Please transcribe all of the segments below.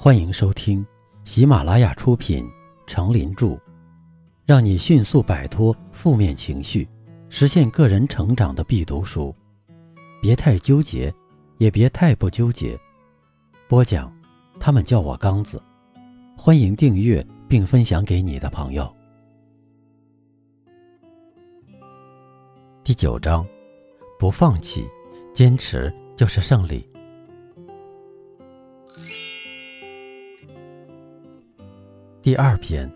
欢迎收听喜马拉雅出品《成林著》，让你迅速摆脱负面情绪，实现个人成长的必读书。别太纠结，也别太不纠结。播讲，他们叫我刚子。欢迎订阅并分享给你的朋友。第九章，不放弃，坚持就是胜利。第二篇，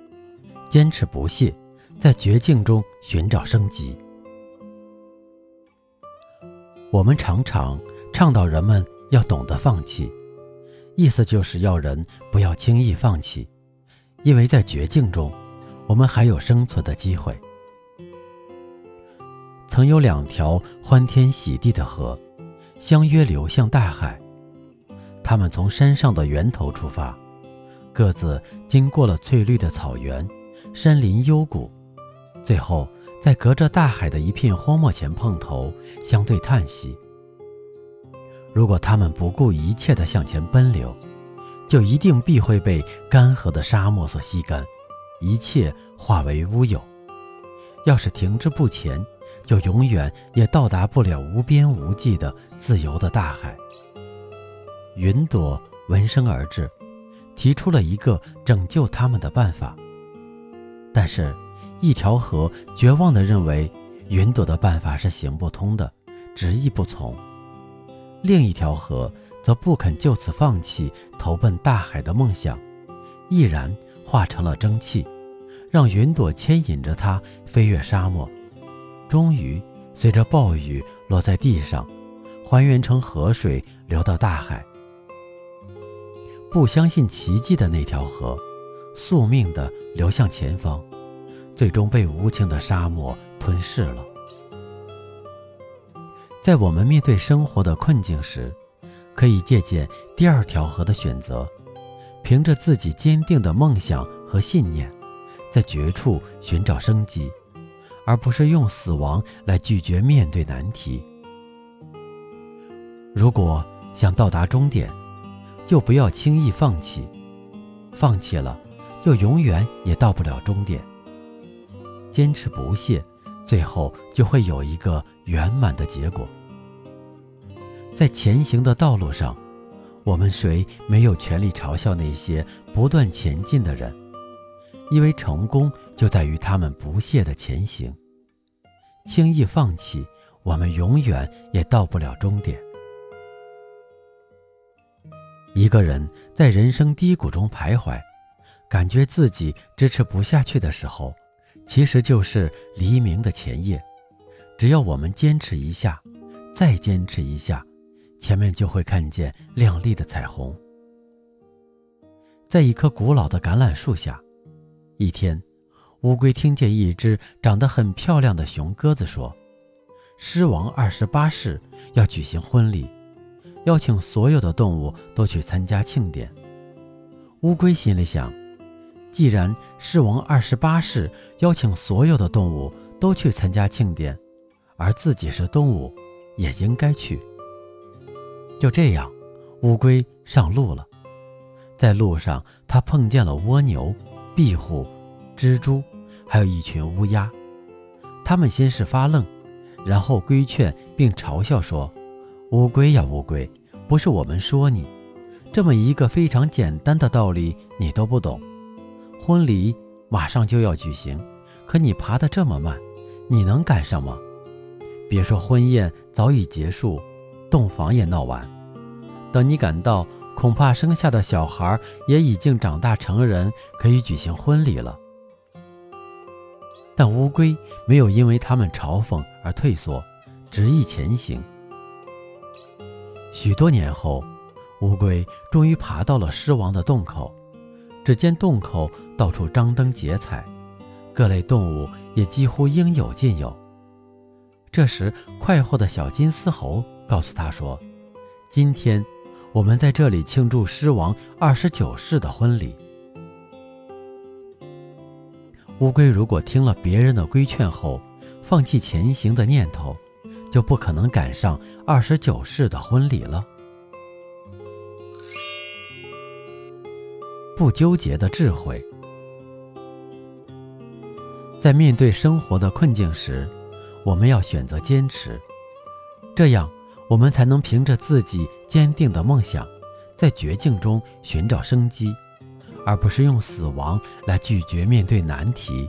坚持不懈，在绝境中寻找生机。我们常常倡导人们要懂得放弃，意思就是要人不要轻易放弃，因为在绝境中，我们还有生存的机会。曾有两条欢天喜地的河，相约流向大海，他们从山上的源头出发。各自经过了翠绿的草原、山林幽谷，最后在隔着大海的一片荒漠前碰头，相对叹息。如果他们不顾一切地向前奔流，就一定必会被干涸的沙漠所吸干，一切化为乌有。要是停滞不前，就永远也到达不了无边无际的自由的大海。云朵闻声而至。提出了一个拯救他们的办法，但是，一条河绝望地认为云朵的办法是行不通的，执意不从；另一条河则不肯就此放弃投奔大海的梦想，毅然化成了蒸汽，让云朵牵引着它飞越沙漠，终于随着暴雨落在地上，还原成河水流到大海。不相信奇迹的那条河，宿命地流向前方，最终被无情的沙漠吞噬了。在我们面对生活的困境时，可以借鉴第二条河的选择，凭着自己坚定的梦想和信念，在绝处寻找生机，而不是用死亡来拒绝面对难题。如果想到达终点，就不要轻易放弃，放弃了，就永远也到不了终点。坚持不懈，最后就会有一个圆满的结果。在前行的道路上，我们谁没有权利嘲笑那些不断前进的人？因为成功就在于他们不懈的前行。轻易放弃，我们永远也到不了终点。一个人在人生低谷中徘徊，感觉自己支持不下去的时候，其实就是黎明的前夜。只要我们坚持一下，再坚持一下，前面就会看见亮丽的彩虹。在一棵古老的橄榄树下，一天，乌龟听见一只长得很漂亮的雄鸽子说：“狮王二十八世要举行婚礼。”邀请所有的动物都去参加庆典。乌龟心里想：既然狮王二十八世邀请所有的动物都去参加庆典，而自己是动物，也应该去。就这样，乌龟上路了。在路上，它碰见了蜗牛、壁虎、蜘蛛，还有一群乌鸦。它们先是发愣，然后规劝并嘲笑说。乌龟呀，乌龟，不是我们说你，这么一个非常简单的道理你都不懂。婚礼马上就要举行，可你爬得这么慢，你能赶上吗？别说婚宴早已结束，洞房也闹完，等你赶到，恐怕生下的小孩也已经长大成人，可以举行婚礼了。但乌龟没有因为他们嘲讽而退缩，执意前行。许多年后，乌龟终于爬到了狮王的洞口。只见洞口到处张灯结彩，各类动物也几乎应有尽有。这时，快活的小金丝猴告诉他说：“今天，我们在这里庆祝狮王二十九世的婚礼。”乌龟如果听了别人的规劝后，放弃前行的念头。就不可能赶上二十九世的婚礼了。不纠结的智慧。在面对生活的困境时，我们要选择坚持，这样我们才能凭着自己坚定的梦想，在绝境中寻找生机，而不是用死亡来拒绝面对难题。